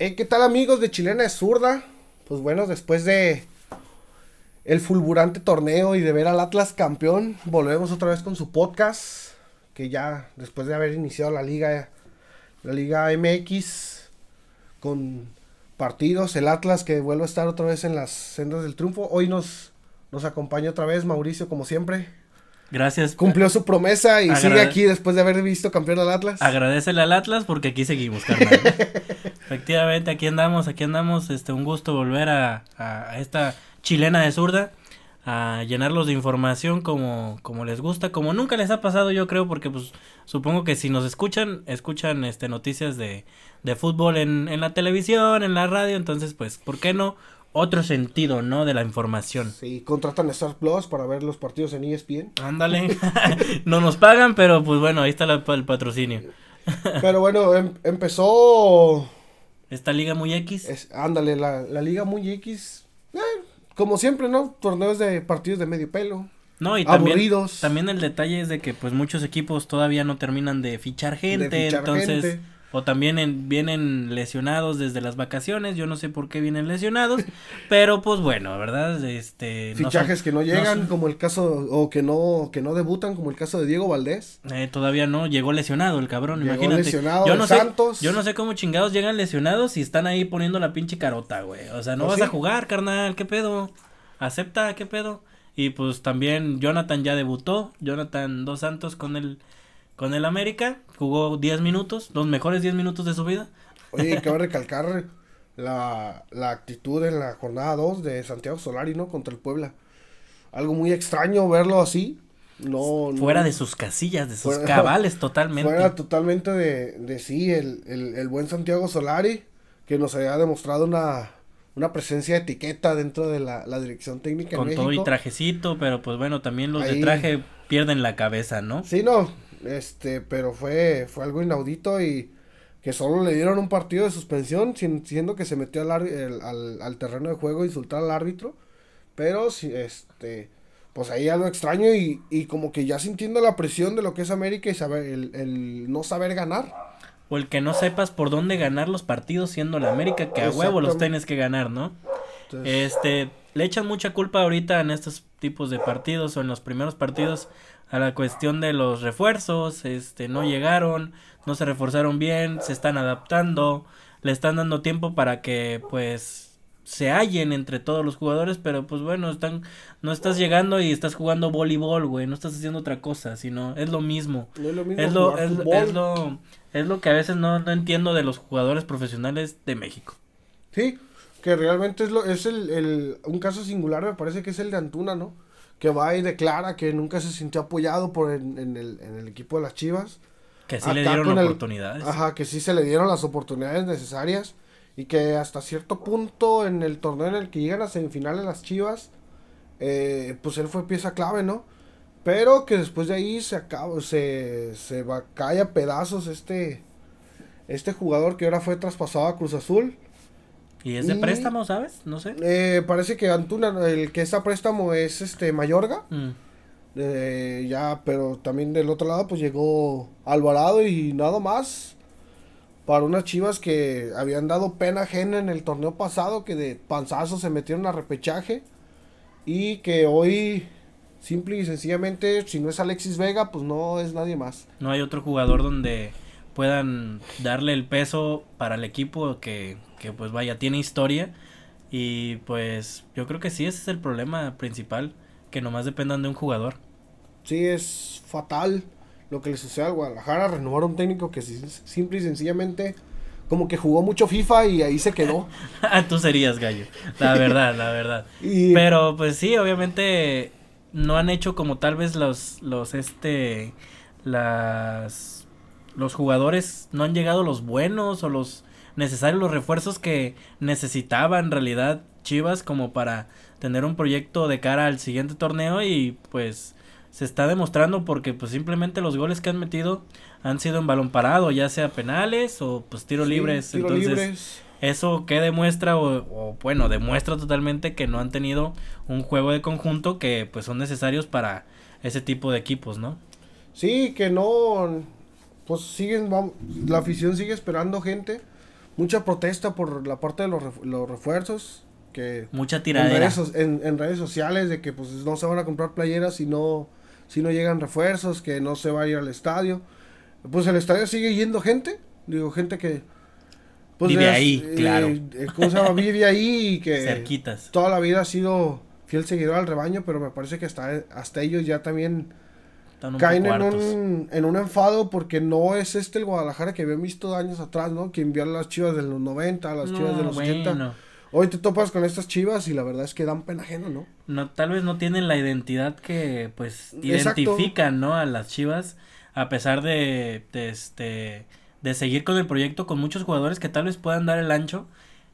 Eh, ¿Qué tal amigos de Chilena de Zurda? Pues bueno, después de el fulgurante torneo y de ver al Atlas campeón, volvemos otra vez con su podcast, que ya después de haber iniciado la liga, la liga MX, con partidos, el Atlas que vuelve a estar otra vez en las sendas del triunfo, hoy nos, nos acompaña otra vez Mauricio como siempre. Gracias. Cumplió su promesa y sigue aquí después de haber visto campeón al Atlas. Agradecele al Atlas porque aquí seguimos, carnal. Efectivamente, aquí andamos, aquí andamos. Este, un gusto volver a, a, esta chilena de zurda a llenarlos de información como, como les gusta, como nunca les ha pasado yo creo, porque pues supongo que si nos escuchan, escuchan este noticias de, de fútbol en, en la televisión, en la radio, entonces pues, ¿por qué no otro sentido, ¿no? De la información. Sí, contratan a Star Plus para ver los partidos en ESPN. Ándale. no nos pagan, pero pues bueno, ahí está el patrocinio. pero bueno, em, empezó... Esta liga muy X. ándale, la, la, liga muy X. Eh, como siempre, ¿no? Torneos de partidos de medio pelo. No, y también, aburridos. también el detalle es de que pues muchos equipos todavía no terminan de fichar gente, entonces... O también vienen lesionados desde las vacaciones, yo no sé por qué vienen lesionados, pero pues bueno, ¿verdad? Este fichajes que no llegan, como el caso o que no que no debutan, como el caso de Diego Valdés. Eh, todavía no, llegó lesionado el cabrón, llegó imagínate. lesionado yo no Santos. Sé, yo no sé cómo chingados llegan lesionados y están ahí poniendo la pinche carota, güey. O sea, no ¿Oh, vas a jugar, carnal, ¿qué pedo? Acepta, ¿qué pedo? Y pues también Jonathan ya debutó, Jonathan Dos Santos con el con el América, jugó 10 minutos, los mejores 10 minutos de su vida. Oye, cabe recalcar la, la actitud en la jornada 2 de Santiago Solari, ¿no? Contra el Puebla. Algo muy extraño verlo así. No, fuera de sus casillas, de sus cabales totalmente. Fuera totalmente de, de sí, el, el, el, buen Santiago Solari, que nos había demostrado una, una presencia de etiqueta dentro de la, la dirección técnica Con todo y trajecito, pero pues bueno, también los de traje pierden la cabeza, ¿no? Sí, no, este, pero fue, fue algo inaudito y que solo le dieron un partido de suspensión, siendo que se metió al, al, al, terreno de juego a insultar al árbitro. Pero, este, pues ahí algo extraño y, y, como que ya sintiendo la presión de lo que es América y saber, el, el no saber ganar. O el que no sepas por dónde ganar los partidos siendo la América, que a huevo los tienes que ganar, ¿no? este, le echan mucha culpa ahorita en estos tipos de partidos o en los primeros partidos a la cuestión de los refuerzos, este, no llegaron, no se reforzaron bien, se están adaptando, le están dando tiempo para que pues se hallen entre todos los jugadores, pero pues bueno, están, no estás llegando y estás jugando voleibol, güey, no estás haciendo otra cosa, sino es lo mismo. es lo mismo. Es lo, es, lo, es lo que a veces no, no entiendo de los jugadores profesionales de México. Sí, que realmente es lo, es el, el, un caso singular, me parece que es el de Antuna, ¿no? Que va y declara que nunca se sintió apoyado por en, en, el, en el equipo de las Chivas. Que sí le dieron oportunidades. ajá, que sí se le dieron las oportunidades necesarias y que hasta cierto punto en el torneo en el que llegan a semifinales las Chivas, eh, pues él fue pieza clave, ¿no? Pero que después de ahí se acaba, se, se va, cae a pedazos este, este jugador que ahora fue traspasado a Cruz Azul ¿Y es de préstamo, sabes? No sé. Eh, parece que Antuna, el que está préstamo es este Mayorga. Mm. Eh, ya, pero también del otro lado pues llegó Alvarado y nada más. Para unas chivas que habían dado pena ajena en el torneo pasado, que de panzazo se metieron a repechaje. Y que hoy, simple y sencillamente, si no es Alexis Vega, pues no es nadie más. No hay otro jugador donde puedan darle el peso para el equipo que, que pues vaya, tiene historia. Y pues yo creo que sí, ese es el problema principal, que nomás dependan de un jugador. Sí, es fatal lo que le sucede al Guadalajara, renovar un técnico que simple y sencillamente como que jugó mucho FIFA y ahí se quedó. Ah, tú serías gallo, la verdad, la verdad. Pero pues sí, obviamente no han hecho como tal vez los, los, este, las, los jugadores, no han llegado los buenos o los necesarios los refuerzos que necesitaba en realidad Chivas como para tener un proyecto de cara al siguiente torneo y pues se está demostrando porque pues simplemente los goles que han metido han sido en balón parado, ya sea penales o pues tiro libres, entonces eso que demuestra o, bueno, demuestra totalmente que no han tenido un juego de conjunto que pues son necesarios para ese tipo de equipos, ¿no? Sí, que no pues siguen la afición sigue esperando gente mucha protesta por la parte de los, los refuerzos. Que Mucha tiradera. En redes, en, en redes, sociales de que pues no se van a comprar playeras si no, si no llegan refuerzos, que no se va a ir al estadio. Pues el estadio sigue yendo gente. Digo, gente que... Pues, vive ahí, eh, claro. Eh, ¿Cómo se llama? Vive ahí y que... Cerquitas. Toda la vida ha sido fiel seguidor al rebaño, pero me parece que hasta, hasta ellos ya también caen en un, en un enfado porque no es este el Guadalajara que habían visto años atrás, ¿no? Que envió a las chivas de los 90, a las chivas de los bueno. 80. Hoy te topas con estas chivas y la verdad es que dan pena ajeno, ¿no? No, tal vez no tienen la identidad que, pues, identifican, ¿no? A las chivas, a pesar de, de, este, de seguir con el proyecto con muchos jugadores que tal vez puedan dar el ancho,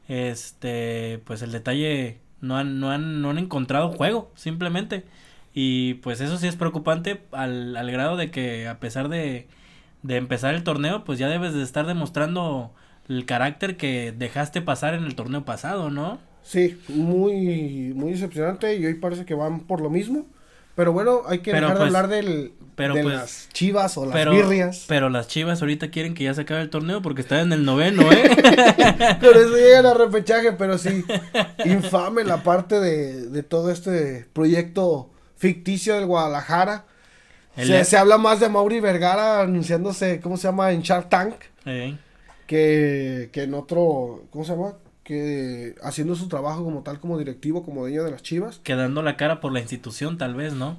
este, pues el detalle, no han, no han, no han encontrado juego, simplemente. Y pues eso sí es preocupante al, al grado de que a pesar de, de empezar el torneo, pues ya debes de estar demostrando el carácter que dejaste pasar en el torneo pasado, ¿no? Sí, muy, muy decepcionante y hoy parece que van por lo mismo. Pero bueno, hay que dejar de pues, hablar del, de pues, las chivas o las pero, birrias. Pero las chivas ahorita quieren que ya se acabe el torneo porque están en el noveno, ¿eh? Por eso llegan a repechaje, pero sí, infame la parte de, de todo este proyecto ficticio del Guadalajara. Se, se, habla más de Mauri Vergara anunciándose, ¿cómo se llama? En Shark Tank. Que, que en otro, ¿cómo se llama? Que haciendo su trabajo como tal, como directivo, como dueño de las chivas. Quedando la cara por la institución, tal vez, ¿no?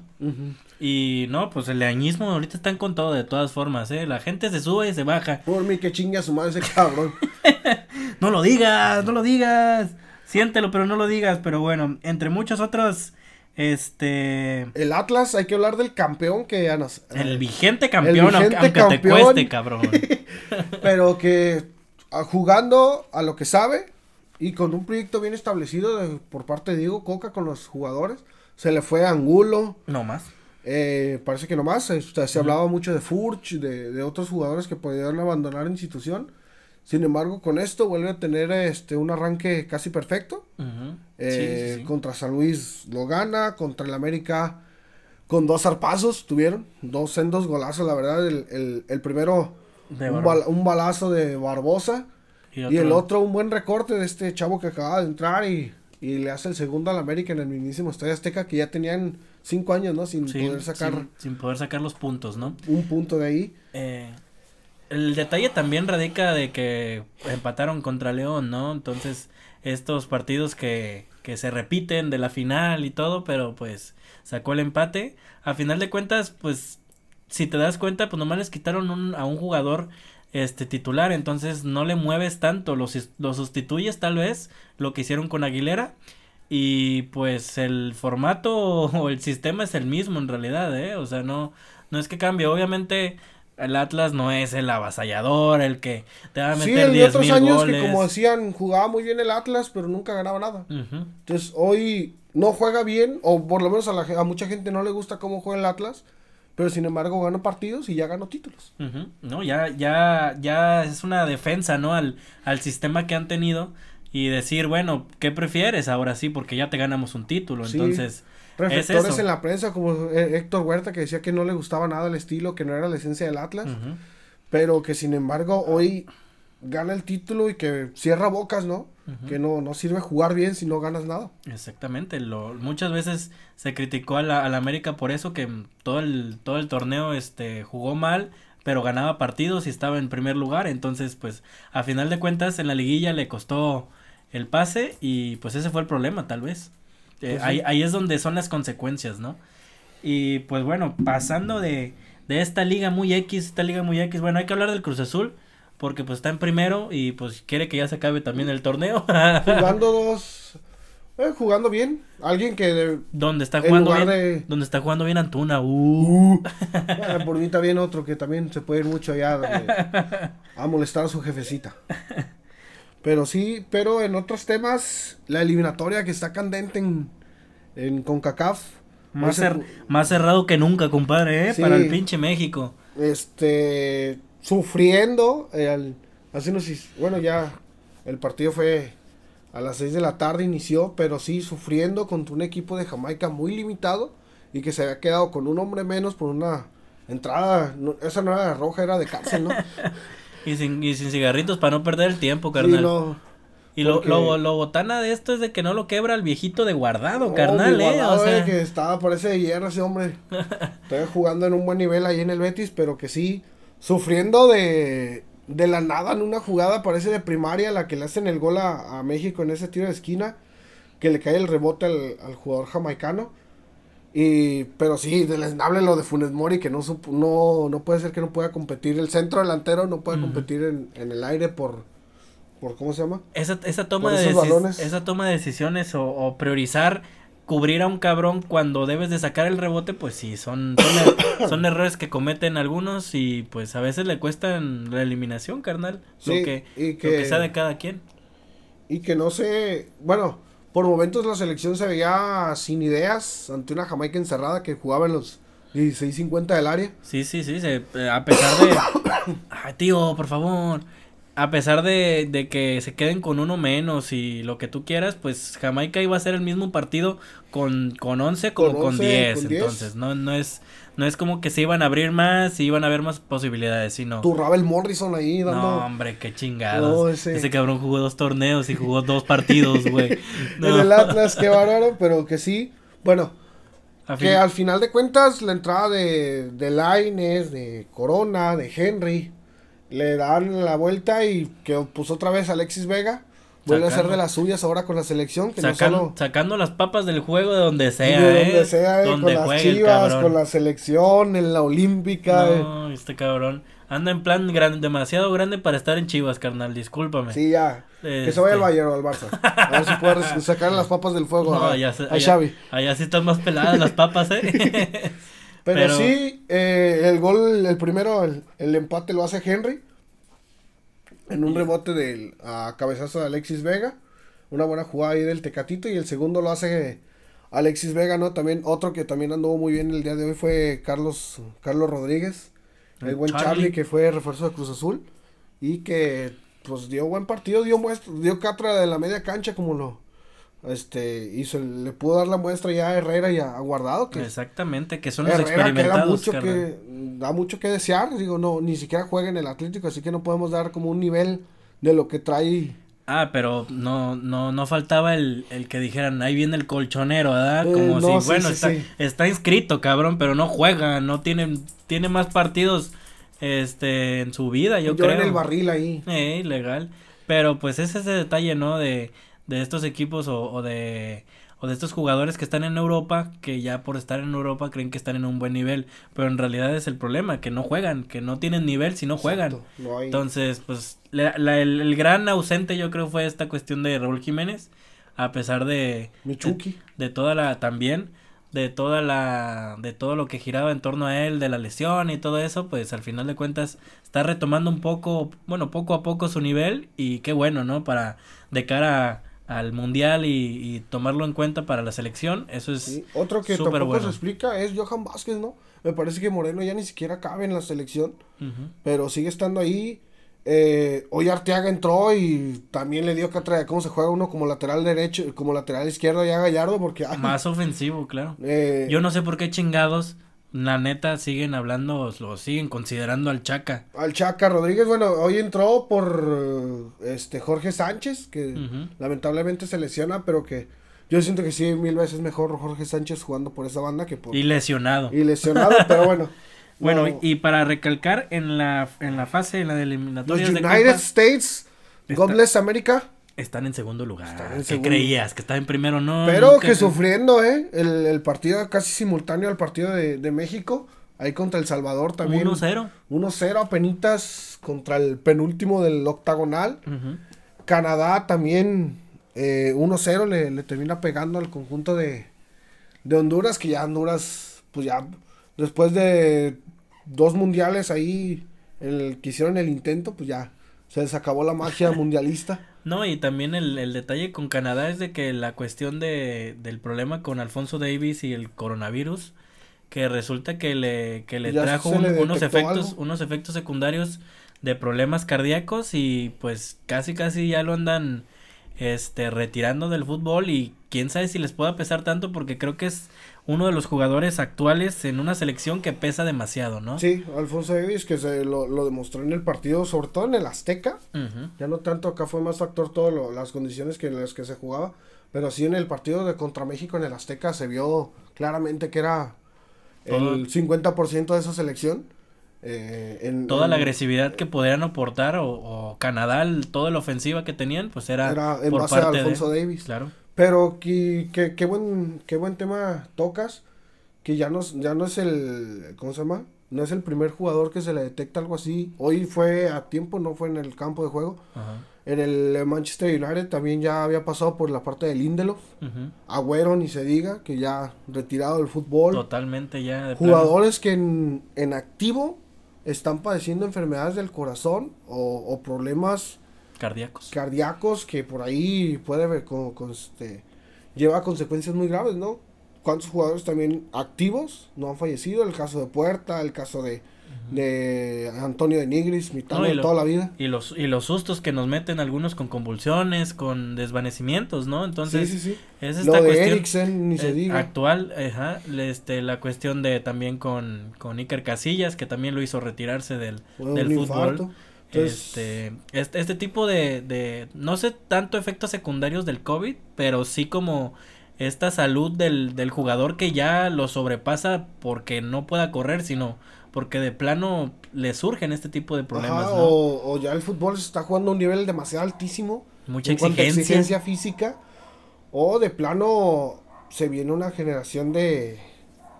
Y no, pues el leañismo ahorita están con todo, de todas formas, ¿eh? La gente se sube y se baja. Por mí que chingue a su madre ese cabrón. no lo digas, no lo digas. Siéntelo, pero no lo digas. Pero bueno, entre muchos otros este. El Atlas, hay que hablar del campeón que nos. El vigente campeón, el vigente aunque, campeón, te cueste, cabrón. Pero que ah, jugando a lo que sabe y con un proyecto bien establecido por parte de Diego Coca con los jugadores. Se le fue a Angulo. No más. Eh, parece que no más. Se, se hablaba mucho de Furch, de, de, otros jugadores que podían abandonar la institución. Sin embargo, con esto vuelve a tener este un arranque casi perfecto. Eh, contra San Luis lo gana, contra el América con dos zarpazos tuvieron, dos sendos golazos, la verdad. El, el, primero, un, balazo de Barbosa. ¿Y, el otro, un buen recorte de este chavo que acaba de entrar y, y le hace el segundo al América en el mismísimo Estadio Azteca, que ya tenían cinco años, ¿no? Sin poder sacar. sin, poder sacar los puntos, ¿no? Un punto de ahí. Eh, el detalle también radica de que empataron contra León, ¿no? Entonces, estos partidos que, que se repiten de la final y todo, pero pues sacó el empate. A final de cuentas, pues, si te das cuenta, pues nomás les quitaron a un jugador este titular, entonces no le mueves tanto, lo, lo sustituyes tal vez, lo que hicieron con Aguilera. Y pues el formato o el sistema es el mismo en realidad, ¿eh? O sea, no, no es que cambie. Obviamente el Atlas no es el avasallador, el que te va a meter sí, otros años que como decían, jugaba muy bien el Atlas, pero nunca ganaba nada. Entonces, hoy no juega bien, o por lo menos a, la, a mucha gente no le gusta cómo juega el Atlas, pero sin embargo gana partidos y ya ganó títulos. No, ya, ya, ya es una defensa, ¿no? Al, al sistema que han tenido y decir, bueno, ¿qué prefieres ahora sí? Porque ya te ganamos un título, entonces reflectores en la prensa, como Héctor Huerta, que decía que no le gustaba nada el estilo, que no era la esencia del Atlas, pero que sin embargo hoy gana el título y que cierra bocas, ¿no? Que no, no sirve jugar bien si no ganas nada. Exactamente, lo, muchas veces se criticó a la, a la América por eso, que todo el, todo el torneo este, jugó mal, pero ganaba partidos y estaba en primer lugar, entonces pues a final de cuentas en la liguilla le costó el pase y pues ese fue el problema tal vez. Eh, pues ahí, es donde son las consecuencias, ¿no? Y pues bueno, pasando de, de esta liga muy X, esta liga muy X, bueno, hay que hablar del Cruz Azul, porque pues está en primero y pues quiere que ya se acabe también el torneo. jugando dos, eh, jugando bien, alguien que... donde está jugando bien, donde está jugando bien Antuna, uh. uh. por mí bien otro que también se puede ir mucho allá a molestar a su jefecita. Pero sí, pero en otros temas, la eliminatoria que está candente en, en CONCACAF. Más, más cerrado que nunca, compadre, ¿eh? Para el pinche México. Este, sufriendo, hace unos, bueno, ya el partido fue a las 6 de la tarde, inició, pero sí sufriendo contra un equipo de Jamaica muy limitado y que se había quedado con un hombre menos por una entrada, esa no era roja, era de cárcel, ¿no? y, sin, y sin cigarritos para no perder el tiempo, carnal. y lo, lo, lo, botana de esto es de que no lo quebra el viejito de guardado, carnal, eh. o sea. que estaba, parece de hierro ese hombre. Estoy jugando en un buen nivel ahí en el Betis, pero que sí, sufriendo de, de la nada en una jugada, parece de primaria, la que le hacen el gol a, a México en ese tiro de esquina, que le cae el rebote al, al jugador jamaicano. Y, pero sí, deleznable lo de Funes Mori, que no, no, no puede ser que no pueda competir. El centro delantero no puede competir en, en, el aire por, por, ¿cómo se llama? Esa, esa, toma, de esa toma de decisiones o, o, priorizar cubrir a un cabrón cuando debes de sacar el rebote, pues sí, son, son, er, son errores que cometen algunos y pues a veces le cuestan la eliminación, carnal. Sí, lo, que, y que, lo que sea de cada quien. Y que no sé, bueno por momentos la selección se veía sin ideas ante una Jamaica encerrada que jugaba en los 16-50 del área. Sí, sí, sí, se, eh, a pesar de... Ay, tío, por favor. A pesar de, de, que se queden con uno menos y lo que tú quieras, pues Jamaica iba a ser el mismo partido con, con 11 como con, con 10. Entonces, no, no es no es como que se iban a abrir más y iban a haber más posibilidades, sino. Tu Ravel Morrison ahí dando. No, hombre, qué chingados. ese... cabrón jugó dos torneos y jugó dos partidos, güey. En el Atlas, qué bárbaro, pero que sí. Bueno, que al final de cuentas, la entrada de, de Laines, de Corona, de Henry, le dan la vuelta y que puso otra vez Alexis Vega. Vuelve a ser de las suyas ahora con la selección. Que sacando las papas del juego de donde sea, de donde ¿eh? sea, eh, con las chivas, con la selección, en la olímpica. No, este cabrón. Anda en plan gran, demasiado grande para estar en Chivas, carnal, discúlpame. Sí, ya. Que se vaya al este. Bayern o al Barça. A ver si puede sacar las papas del fuego no, a, allá, Xavi. Allá sí están más peladas las papas, ¿eh? Pero, sí, eh, el gol, el primero, el, el empate lo hace Henry en un rebote del a cabezazo de Alexis Vega. Una buena jugada ahí del Tecatito. Y el segundo lo hace Alexis Vega, ¿no? También otro que también anduvo muy bien el día de hoy fue Carlos, Carlos Rodríguez. El, buen Charlie. que fue refuerzo de Cruz Azul. Y que pues dio buen partido, dio muestra, dio catra de la media cancha como lo, este hizo le pudo dar la muestra ya a Herrera y a, Guardado que exactamente que son los experimentados que mucho que da mucho que desear digo no ni siquiera juega en el Atlético así que no podemos dar como un nivel de lo que trae Ah, pero no, no, no faltaba el, el que dijeran, ahí viene el colchonero, ¿verdad? Eh, como si, bueno, está, está inscrito, cabrón, pero no juega, no tiene, tiene más partidos, este, en su vida, yo, yo creo. en el barril ahí. Eh, legal. Pero pues es ese detalle, ¿no? De, de estos equipos o, o, de o de estos jugadores que están en Europa que ya por estar en Europa creen que están en un buen nivel pero en realidad es el problema que no juegan que no tienen nivel si no juegan. entonces pues la, el, gran ausente yo creo fue esta cuestión de Raúl Jiménez a pesar de Michuki. de, toda la también de toda la de todo lo que giraba en torno a él de la lesión y todo eso pues al final de cuentas está retomando un poco bueno poco a poco su nivel y qué bueno no para de cara a al mundial y, tomarlo en cuenta para la selección, eso es Otro que tampoco se explica es Johan Vázquez, ¿no? Me parece que Moreno ya ni siquiera cabe en la selección, pero sigue estando ahí. Eh, hoy Arteaga entró y también le dio catra de cómo se juega uno como lateral derecho, como lateral izquierdo ya Gallardo, porque... Más ofensivo, claro. Eh, Yo no sé por qué chingados la neta siguen hablando, lo siguen considerando al Chaca. Al Chaca Rodríguez, bueno, hoy entró por este Jorge Sánchez, que lamentablemente se lesiona, pero que yo siento que sí, mil veces mejor Jorge Sánchez jugando por esa banda que por... Y lesionado. Y lesionado, pero bueno. Bueno, y para recalcar, en la, en la fase, en la de eliminatorias Los United States, God bless America están en segundo lugar. ¿Qué creías? ¿Que estaba en primero? No. Pero que sufriendo, ¿eh? El, el, partido casi simultáneo al partido de, de México. Ahí contra El Salvador también. 1-0. 1-0 apenitas contra el penúltimo del octagonal. Canadá también eh, 1-0 le, le, termina pegando al conjunto de, de Honduras. Que ya Honduras, pues ya después de dos mundiales ahí el, que hicieron el intento, pues ya se les acabó la magia mundialista. No, y también el, el, detalle con Canadá es de que la cuestión de, del problema con Alfonso Davis y el coronavirus, que resulta que le, que le trajo unos efectos, unos efectos secundarios de problemas cardíacos y pues casi casi ya lo andan este retirando del fútbol y quién sabe si les pueda pesar tanto porque creo que es uno de los jugadores actuales en una selección que pesa demasiado, ¿no? Sí, Alfonso Davis que se lo, demostró en el partido, sobre todo en el Azteca. Ya no tanto acá fue más factor todas las condiciones que en las que se jugaba, pero sí en el partido de contra México en el Azteca se vio claramente que era el 50% de esa selección. Eh, en, toda la agresividad que podrían aportar o, Canadá, toda la ofensiva que tenían, pues era, en por base a Alfonso Davis. Claro. Pero qué que, buen, qué buen tema tocas, que ya no, ya no es el, ¿cómo se llama? No es el primer jugador que se le detecta algo así. Hoy fue a tiempo, no fue en el campo de juego. En el Manchester United también ya había pasado por la parte del Lindelof. Agüero, ni se diga, que ya retirado del fútbol. Totalmente ya. Jugadores que en, en, activo están padeciendo enfermedades del corazón o, o problemas Cardíacos. Cardíacos que por ahí puede haber con, este, lleva consecuencias muy graves, ¿no? ¿Cuántos jugadores también activos no han fallecido? El caso de Puerta, el caso de, de Antonio de Nigris, mitad de toda la vida. Y los, y los sustos que nos meten algunos con convulsiones, con desvanecimientos, ¿no? Entonces, sí, sí, sí. es esta cuestión ni se eh, diga. actual, ajá, este, la cuestión de también con, con Iker Casillas, que también lo hizo retirarse del, del fútbol este, este, este, tipo de, de, no sé tanto efectos secundarios del COVID, pero sí como esta salud del, del jugador que ya lo sobrepasa porque no pueda correr, sino porque de plano le surgen este tipo de problemas. o, ya el fútbol se está jugando a un nivel demasiado altísimo. Mucha exigencia. exigencia física. O de plano se viene una generación de,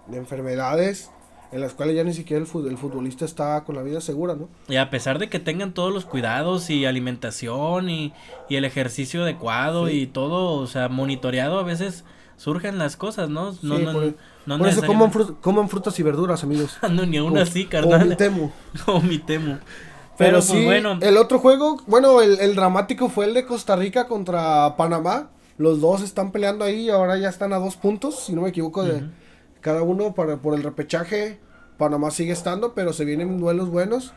de enfermedades en las cuales ya ni siquiera el, futbolista está con la vida segura, ¿no? Y a pesar de que tengan todos los cuidados y alimentación y, el ejercicio adecuado y todo, o sea, monitoreado, a veces surgen las cosas, ¿no? No, no, por, no por eso coman, frutas y verduras, amigos. no, ni aún así, carnal. O mi temo. o mi temo. Pero, pues, sí, bueno. el otro juego, bueno, el, el dramático fue el de Costa Rica contra Panamá. Los dos están peleando ahí, ahora ya están a dos puntos, si no me equivoco, de cada uno para, por el repechaje. Panamá sigue estando, pero se vienen duelos buenos.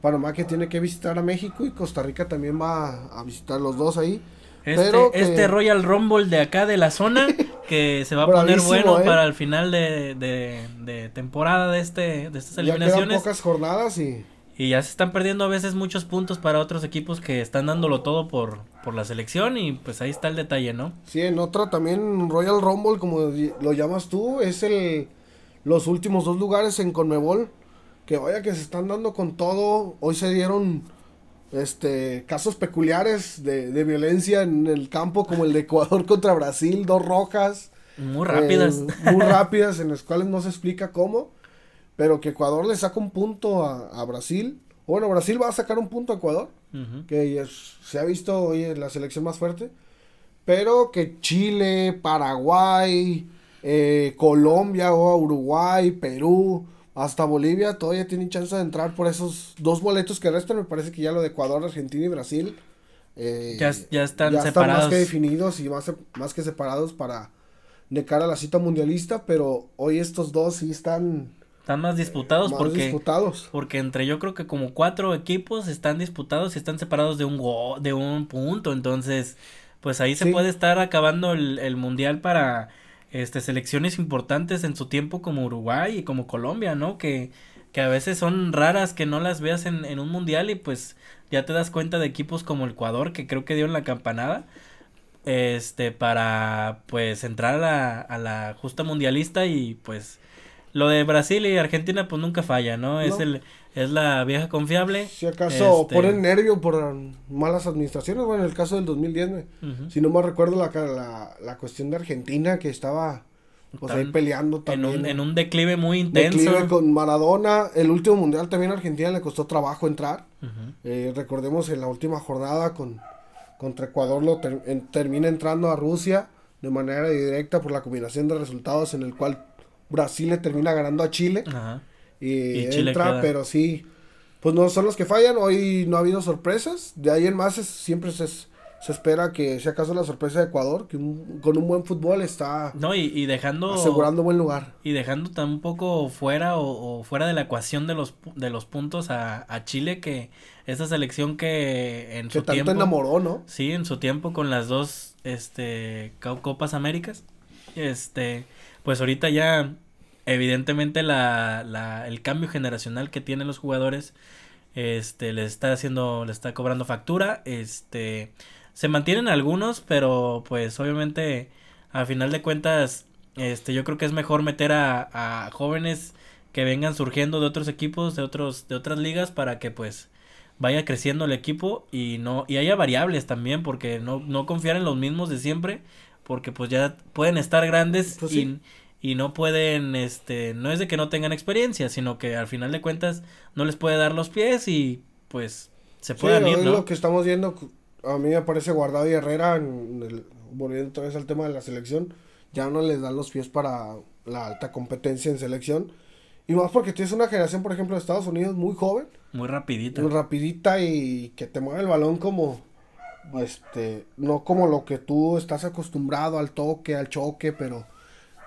Panamá que tiene que visitar a México y Costa Rica también va a visitar los dos ahí. Este, este Royal Rumble de acá de la zona que se va a poner bueno ¿eh? para el final de, de, temporada de este de estas eliminaciones. Ya pocas jornadas y y ya se están perdiendo a veces muchos puntos para otros equipos que están dándolo todo por, por la selección y pues ahí está el detalle, ¿no? Sí, en otra también Royal Rumble, como lo llamas tú, es el los últimos dos lugares en Conmebol. Que vaya que se están dando con todo. Hoy se dieron este casos peculiares de, de violencia en el campo, como el de Ecuador contra Brasil, dos rojas. Muy rápidas. Eh, muy rápidas, en las cuales no se explica cómo pero que Ecuador le saca un punto a, Brasil. Bueno, Brasil va a sacar un punto a Ecuador, que se ha visto hoy en la selección más fuerte. Pero que Chile, Paraguay, eh, Colombia, o Uruguay, Perú, hasta Bolivia todavía tienen chance de entrar por esos dos boletos que restan. Me parece que ya lo de Ecuador, Argentina y Brasil eh, ya, ya, están separados. más que definidos y más, más que separados para de cara a la cita mundialista. Pero hoy estos dos sí están están más disputados porque porque entre yo creo que como cuatro equipos están disputados y están separados de un de un punto, entonces pues ahí se puede estar acabando el, mundial para este selecciones importantes en su tiempo como Uruguay y como Colombia, ¿no? Que que a veces son raras que no las veas en, en un mundial y pues ya te das cuenta de equipos como el Ecuador que creo que dio en la campanada este para pues entrar a a la justa mundialista y pues lo de Brasil y Argentina pues nunca falla, ¿no? Es el es la vieja confiable. Si acaso este... ponen nervio por malas administraciones, bueno, en el caso del 2010, si no me recuerdo la, la, la cuestión de Argentina que estaba pues ahí peleando también. En un, en un declive muy intenso. Declive con Maradona, el último mundial también a Argentina le costó trabajo entrar. Eh, recordemos en la última jornada con contra Ecuador lo termina entrando a Rusia de manera directa por la combinación de resultados en el cual Brasil le termina ganando a Chile. Y, entra, pero sí. Pues no son los que fallan. Hoy no ha habido sorpresas. De ahí en más siempre se, se espera que si acaso la sorpresa de Ecuador, que con un buen fútbol está no, y, dejando asegurando buen lugar. Y dejando tampoco fuera o, fuera de la ecuación de los, de los puntos a, a Chile que esta selección que en su tiempo enamoró, ¿no? Sí, en su tiempo con las dos este Copas Américas. Este, pues ahorita ya evidentemente la, la el cambio generacional que tienen los jugadores este le está haciendo le está cobrando factura, este se mantienen algunos, pero pues obviamente a final de cuentas este yo creo que es mejor meter a, a jóvenes que vengan surgiendo de otros equipos, de otros de otras ligas para que pues vaya creciendo el equipo y no y haya variables también porque no, no confiar en los mismos de siempre porque pues ya pueden estar grandes pues y, y, no pueden este no es de que no tengan experiencia sino que al final de cuentas no les puede dar los pies y pues se pueden ir ¿no? lo que estamos viendo a mí me parece Guardado y Herrera en el, volviendo otra vez al tema de la selección ya no les dan los pies para la alta competencia en selección y más porque tienes una generación por ejemplo de Estados Unidos muy joven muy rapidita. Muy rapidita y que te mueve el balón como, este, no como lo que tú estás acostumbrado al toque, al choque, pero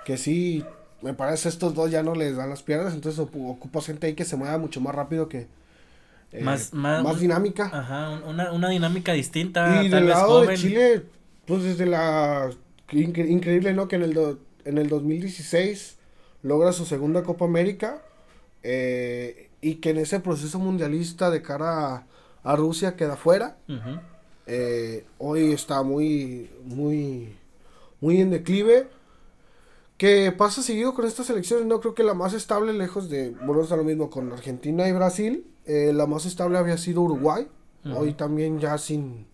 que sí, me parece estos dos ya no les dan las piernas, entonces ocupas gente ahí que se mueva mucho más rápido que... Eh, más, más, dinámica. Ajá, una, una dinámica distinta. Y del lado de Chile, pues desde la... increíble, ¿no? Que en el, en el 2016 logra su segunda Copa América. Eh, y que en ese proceso mundialista de cara a, Rusia queda fuera. Eh, hoy está muy, muy, muy en declive. Que pasa seguido con estas elecciones, no creo que la más estable, lejos de, bueno, está lo mismo con Argentina y Brasil, eh, la más estable había sido Uruguay, hoy también ya sin,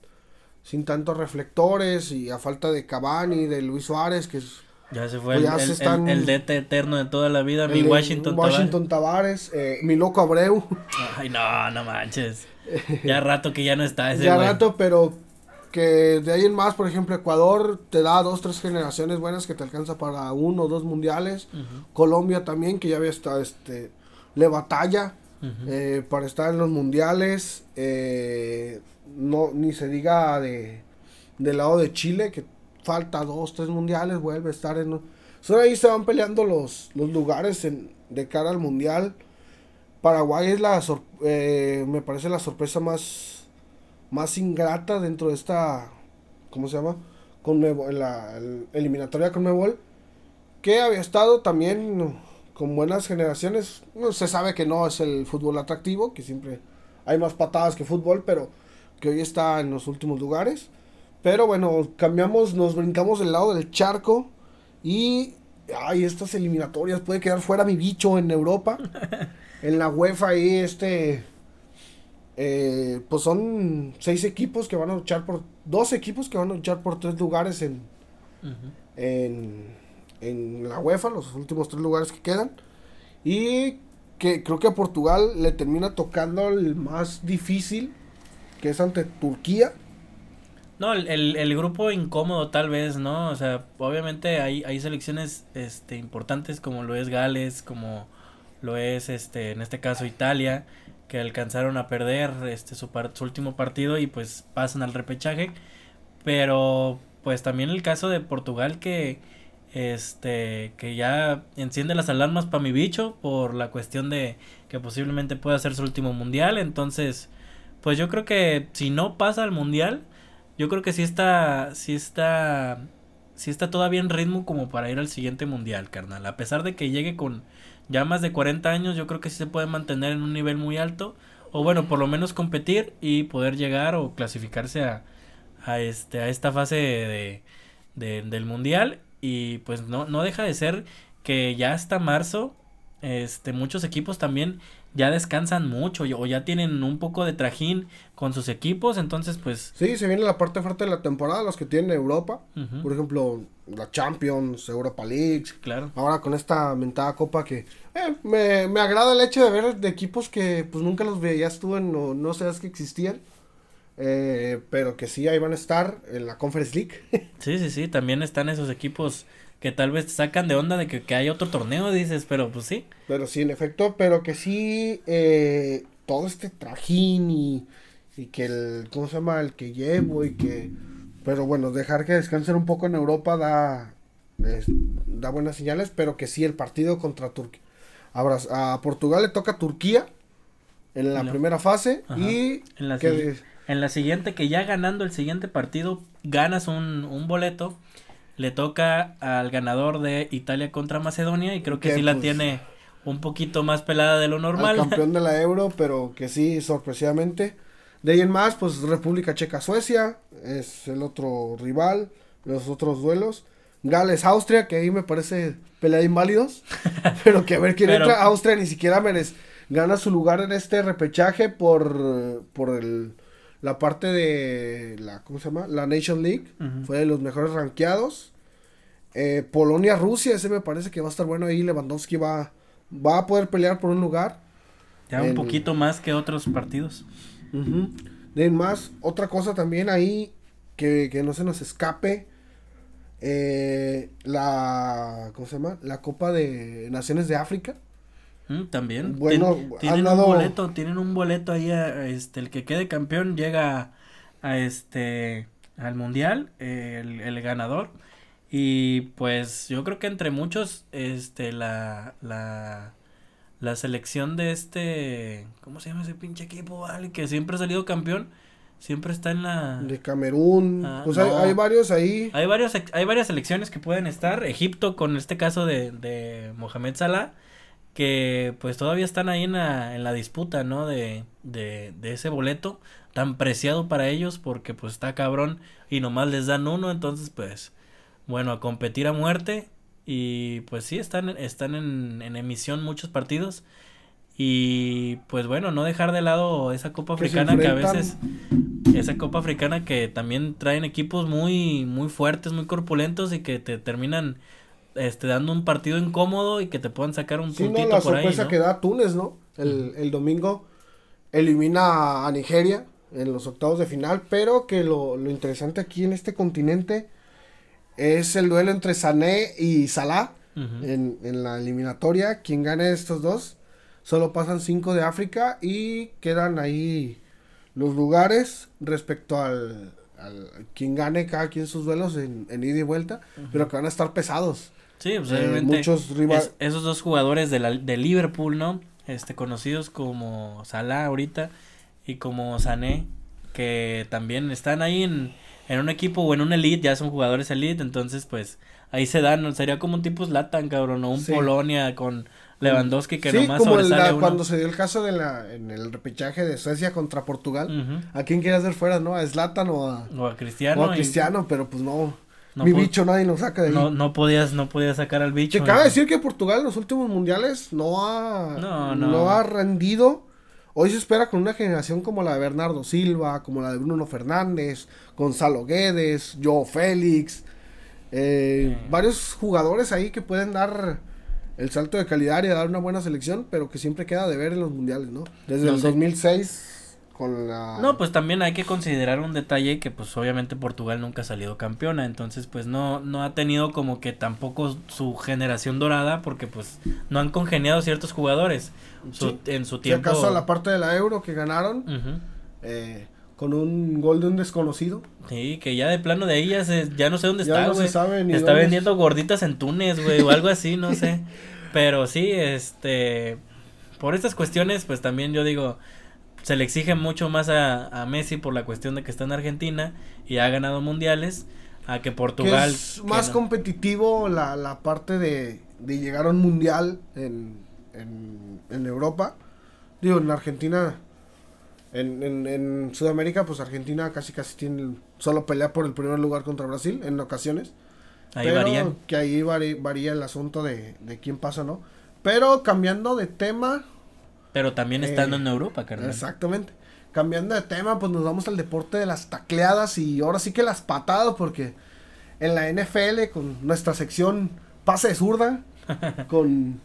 sin tantos reflectores y a falta de Cavani, de Luis Suárez, que es ya se fue pues el, el, DT eterno de toda la vida, mi Washington, Washington Tavares, eh, mi loco Abreu. Ay, no, no manches. Ya rato que ya no está ese Ya rato, pero que de ahí en más, por ejemplo, Ecuador te da dos, tres generaciones buenas que te alcanza para uno o dos mundiales. Colombia también, que ya había estado, este, le batalla eh, para estar en los mundiales. Eh, no, ni se diga de, del lado de Chile, que falta dos, tres mundiales, vuelve a estar en... Son ahí se van peleando los, los lugares en, de cara al mundial. Paraguay es la, eh, me parece la sorpresa más, más ingrata dentro de esta, ¿cómo se llama? Con la, eliminatoria con Mebol, que había estado también con buenas generaciones. No, se sabe que no es el fútbol atractivo, que siempre hay más patadas que fútbol, pero que hoy está en los últimos lugares. Pero bueno, cambiamos, nos brincamos del lado del charco y ay, estas eliminatorias puede quedar fuera mi bicho en Europa. en la UEFA ahí este eh, pues son seis equipos que van a luchar por dos equipos que van a luchar por tres lugares en en, en la UEFA, los últimos tres lugares que quedan. Y que creo que a Portugal le termina tocando el más difícil que es ante Turquía. No, el, el, grupo incómodo tal vez, ¿no? O sea, obviamente hay, hay selecciones este, importantes como lo es Gales, como lo es este, en este caso Italia, que alcanzaron a perder este su, su último partido y pues pasan al repechaje. Pero pues también el caso de Portugal que este que ya enciende las alarmas para mi bicho por la cuestión de que posiblemente pueda ser su último mundial, entonces pues yo creo que si no pasa al mundial yo creo que sí está, sí está, sí está todavía en ritmo como para ir al siguiente mundial, carnal. A pesar de que llegue con ya más de 40 años, yo creo que sí se puede mantener en un nivel muy alto. O bueno, por lo menos competir y poder llegar o clasificarse a, a, este, a esta fase de, de, del mundial. Y pues no, no deja de ser que ya hasta marzo, este, muchos equipos también ya descansan mucho o ya tienen un poco de trajín con sus equipos, entonces pues... Sí, se viene la parte fuerte de la temporada, los que tienen Europa, por ejemplo, la Champions, Europa League, claro. ahora con esta mentada copa que eh, me, me, agrada el hecho de ver de equipos que pues nunca los veías tú en, no, no sabías que existían. Eh, pero que sí, ahí van a estar en la Conference League. sí, sí, sí, también están esos equipos que tal vez te sacan de onda de que, que hay otro torneo, dices, pero pues sí. Pero sí, en efecto, pero que sí, eh, todo este trajín y, y que el, ¿cómo se llama? El que llevo y que, pero bueno, dejar que descansen un poco en Europa da, da buenas señales, pero que sí, el partido contra Turquía. A Portugal le toca Turquía, en la primera fase y en la, en la siguiente que ya ganando el siguiente partido ganas un, un boleto le toca al ganador de Italia contra Macedonia y creo que sí la pues, tiene un poquito más pelada de lo normal. campeón de la Euro, pero que sí, sorpresivamente. De ahí en más, pues República Checa Suecia es el otro rival, los otros duelos. Gales Austria, que ahí me parece pelea de inválidos, pero que a ver quién entra. Austria ni siquiera merece, gana su lugar en este repechaje por, por el, la parte de la, ¿cómo se llama? La Nation League, fue de los mejores rankeados. Eh, Polonia, Rusia, ese me parece que va a estar bueno ahí. Lewandowski va, va a poder pelear por un lugar. Ya un poquito más que otros partidos. De más, otra cosa también ahí que, que no se nos escape. Eh, la, ¿cómo se llama? La Copa de Naciones de África. Mm, también. Bueno, tienen un boleto, tienen un boleto ahí, este, el que quede campeón llega a este, al mundial, el, el ganador. Y pues yo creo que entre muchos, este, la, la, la selección de este, ¿cómo se llama ese pinche equipo, vale? Que siempre ha salido campeón, siempre está en la... De Camerún, ah, pues hay, varios ahí. Hay, varios, hay varias selecciones que pueden estar, Egipto con este caso de, de Mohamed Salah, que pues todavía están ahí en la, en la disputa, ¿no? De, de, de ese boleto tan preciado para ellos porque pues está cabrón y nomás les dan uno, entonces pues bueno, a competir a muerte. Y pues sí, están, están en, en emisión muchos partidos. Y pues bueno, no dejar de lado esa Copa Africana que, a veces, esa Copa Africana que también traen equipos muy, muy fuertes, muy corpulentos y que te terminan este, dando un partido incómodo y que te puedan sacar un sí, puntito no, la sorpresa que da Túnez, ¿no? El, el domingo elimina a Nigeria en los octavos de final, pero que lo, lo interesante aquí en este continente es el duelo entre Sané y Salah en, la eliminatoria. Quien gane estos dos, solo pasan cinco de África y quedan ahí los lugares respecto al, quien gane cada quien sus duelos en, ida y vuelta, pero que van a estar pesados. Sí, pues eh, muchos rivales. esos dos jugadores de, la, de Liverpool, ¿no? Este, conocidos como Salah ahorita y como Sané, que también están ahí en, en un equipo o en un elite, ya son jugadores elite, entonces pues ahí se dan, sería como un tipo Zlatan, cabrón, o un Polonia con Lewandowski que sí, nomás como cuando se dio el caso de la en el repechaje de Suecia contra Portugal, ¿a quién quiere hacer fuera, no? ¿A Zlatan o a o a Cristiano? O a Cristiano, pero pues no. Mi bicho nadie lo saca de ahí. No, no podías, no podías sacar al bicho. Que cabe decir que Portugal en los últimos mundiales no ha, no, no. no ha rendido Hoy se espera con una generación como la de Bernardo Silva, como la de Bruno Fernández, Gonzalo Guedes, Joe Félix, eh, varios jugadores ahí que pueden dar el salto de calidad y dar una buena selección, pero que siempre queda de ver en los mundiales, ¿no? Desde el 2006 no, pues también hay que considerar un detalle que pues obviamente Portugal nunca ha salido campeona, entonces pues no, no ha tenido como que tampoco su generación dorada porque pues no han congeniado ciertos jugadores en su tiempo. Si acaso la parte de la Euro que ganaron, eh, con un gol de un desconocido. Sí, que ya de plano de ahí ya, ya no sé dónde está, güey. está vendiendo gorditas en Túnez, güey, o algo así, no sé. Pero sí, este, por estas cuestiones, pues también yo digo, se le exige mucho más a, Messi por la cuestión de que está en Argentina y ha ganado mundiales a que Portugal es más competitivo la, la parte de, de, llegar a un mundial en, en, Europa. Digo en Argentina en, en, Sudamérica pues Argentina casi casi tiene solo pelea por el primer lugar contra Brasil en ocasiones. Ahí varía que ahí varía, el asunto de, de quién pasa no pero cambiando de tema pero también estando en Europa, carnal. Exactamente. Cambiando de tema, pues nos vamos al deporte de las tacleadas y ahora sí que las patadas, porque en la NFL, con nuestra sección pase de zurda, con,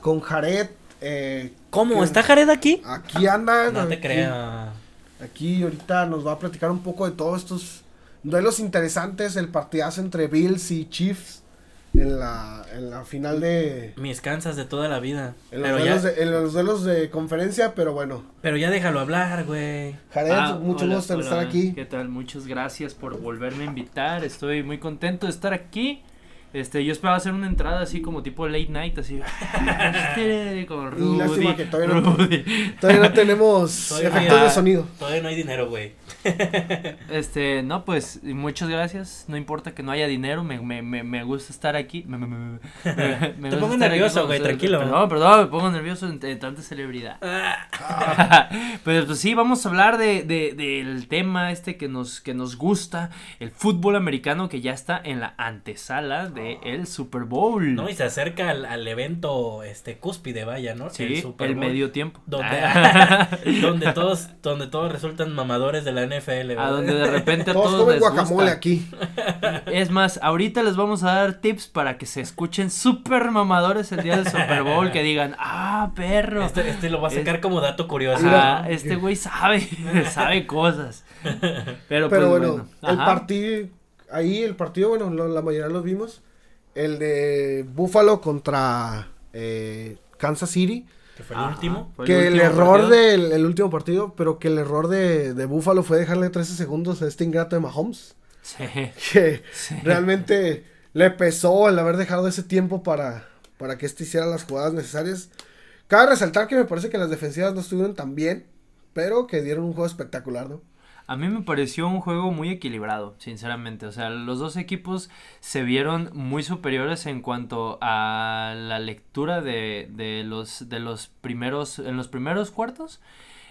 con Jared. Eh, ¿Cómo? ¿Está Jared aquí? Aquí anda. No te creo. Aquí ahorita nos va a platicar un poco de todos estos duelos interesantes, el partidazo entre Bills y Chiefs en la, en la final de... Mis cansas de toda la vida. En los, duelos, de, en los duelos de conferencia, pero bueno. Pero ya déjalo hablar, güey. Jared, ah, mucho gusto en estar aquí. ¿Qué tal? Muchas gracias por volverme a invitar. Estoy muy contento de estar aquí. Este, yo esperaba hacer una entrada así como tipo late night, así. con Rudy. Lástima que todavía no, todavía no tenemos efectos de sonido. Todavía no hay dinero, güey. Este, no, pues, muchas gracias. No importa que no haya dinero, me, me, me, me gusta estar aquí. Me, me, me Te pongo nervioso, güey, tranquilo. Perdón, perdón, me pongo nervioso entre tanta celebridad. Pero pues sí, vamos a hablar de, de, del tema este que nos, que nos gusta, el fútbol americano que ya está en la antesala de el Super Bowl. No, y se acerca al, al evento este cúspide, vaya, ¿no? Sí, el, medio tiempo. Donde, donde todos, donde todos resultan mamadores de la NFL. A donde de repente todos, todos comen guacamole aquí. Es más, ahorita les vamos a dar tips para que se escuchen super mamadores el día del Super Bowl, que digan, ah, perro. Este, este lo va a sacar como dato curioso. Ah, este güey sabe, sabe cosas. Pero, pues, bueno, el partido, ahí el partido, bueno, la mayoría lo vimos. El de Buffalo contra eh, Kansas City. Que fue el último. que el, error del último partido, pero que el error de, de Buffalo fue dejarle 13 segundos a este ingrato de Mahomes. Sí. Que realmente le pesó el haber dejado ese tiempo para, para que este hiciera las jugadas necesarias. Cabe resaltar que me parece que las defensivas no estuvieron tan bien, pero que dieron un juego espectacular, ¿no? A mí me pareció un juego muy equilibrado, sinceramente. O sea, los dos equipos se vieron muy superiores en cuanto a la lectura de, de los, de los primeros, en los primeros cuartos.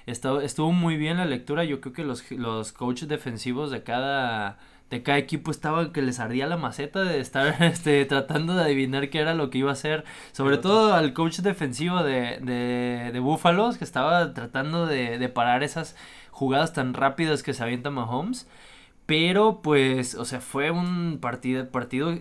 Estuvo, estuvo muy bien la lectura. Yo creo que los, los coaches defensivos de cada, de cada equipo estaban que les ardía la maceta de estar este, tratando de adivinar qué era lo que iba a hacer. Sobre todo al coach defensivo de, de, de Búfalos, que estaba tratando de, de parar esas jugadas tan rápidas que se avienta Mahomes. Pero pues, o sea, fue un partido, partido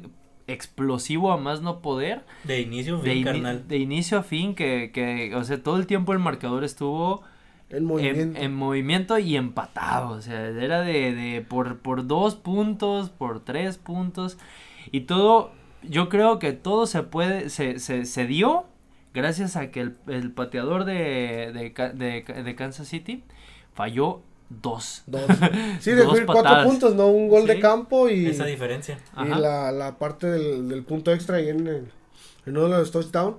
explosivo a más no poder. De inicio a fin, de, de inicio a fin, que, que, o sea, todo el tiempo el marcador estuvo en movimiento, en, movimiento y empatado. O sea, era de, de por, por dos puntos, por tres puntos. Y todo, yo creo que todo se puede, se, se, se dio gracias a que el, el pateador de, de, de, de Kansas City falló dos. Dos. Sí, de cuatro puntos, ¿no? Un gol de campo y. Esa diferencia. Y la, la, parte del, del, punto extra ahí en, en uno de los touchdowns.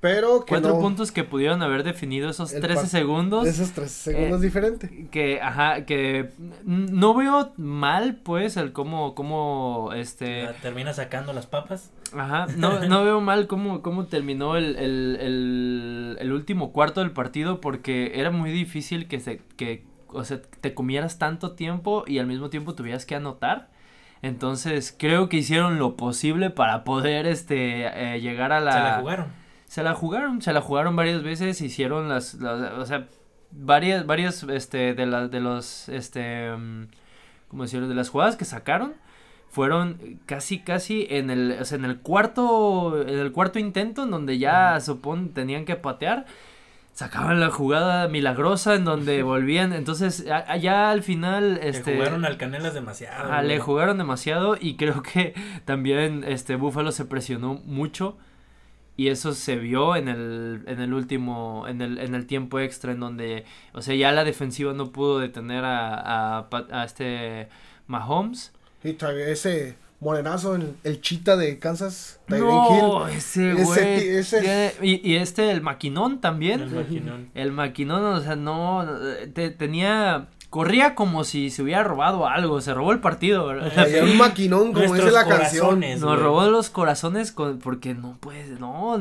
Pero que Cuatro puntos que pudieron haber definido esos 13 segundos. Esos 13 segundos eh, diferentes. Que, ajá, que no veo mal, pues, el cómo, cómo, este... Termina sacando las papas. Ajá, no, no veo mal cómo, cómo terminó el, el, el, el, último cuarto del partido porque era muy difícil que se, que, o sea, te comieras tanto tiempo y al mismo tiempo tuvieras que anotar. Entonces, creo que hicieron lo posible para poder, este, eh, llegar a la... Se la jugaron se la jugaron, se la jugaron varias veces, hicieron las, o sea, varias, varias, este, de las, de los, este, um, ¿cómo decirlo? De las jugadas que sacaron, fueron casi, casi en el, o sea, en el cuarto, en el cuarto intento, en donde ya, supón, tenían que patear, sacaban la jugada milagrosa en donde volvían, entonces allá al final este le jugaron al Canelas demasiado. Ah, le jugaron demasiado y creo que también este Búfalo se presionó mucho y eso se vio en el, en el último, en el, en el tiempo extra, en donde, o sea, ya la defensiva no pudo detener a, a, a este Mahomes. Y ese morenazo, el, el chita de Kansas, no, ese güey. Ese, y, y, este, el maquinón también. El maquinón. El maquinón, o sea, no, te, tenía corría como si se hubiera robado algo, se robó el partido. Era un maquinón, como dice la canción. Nos robó los corazones con, porque no puede, no,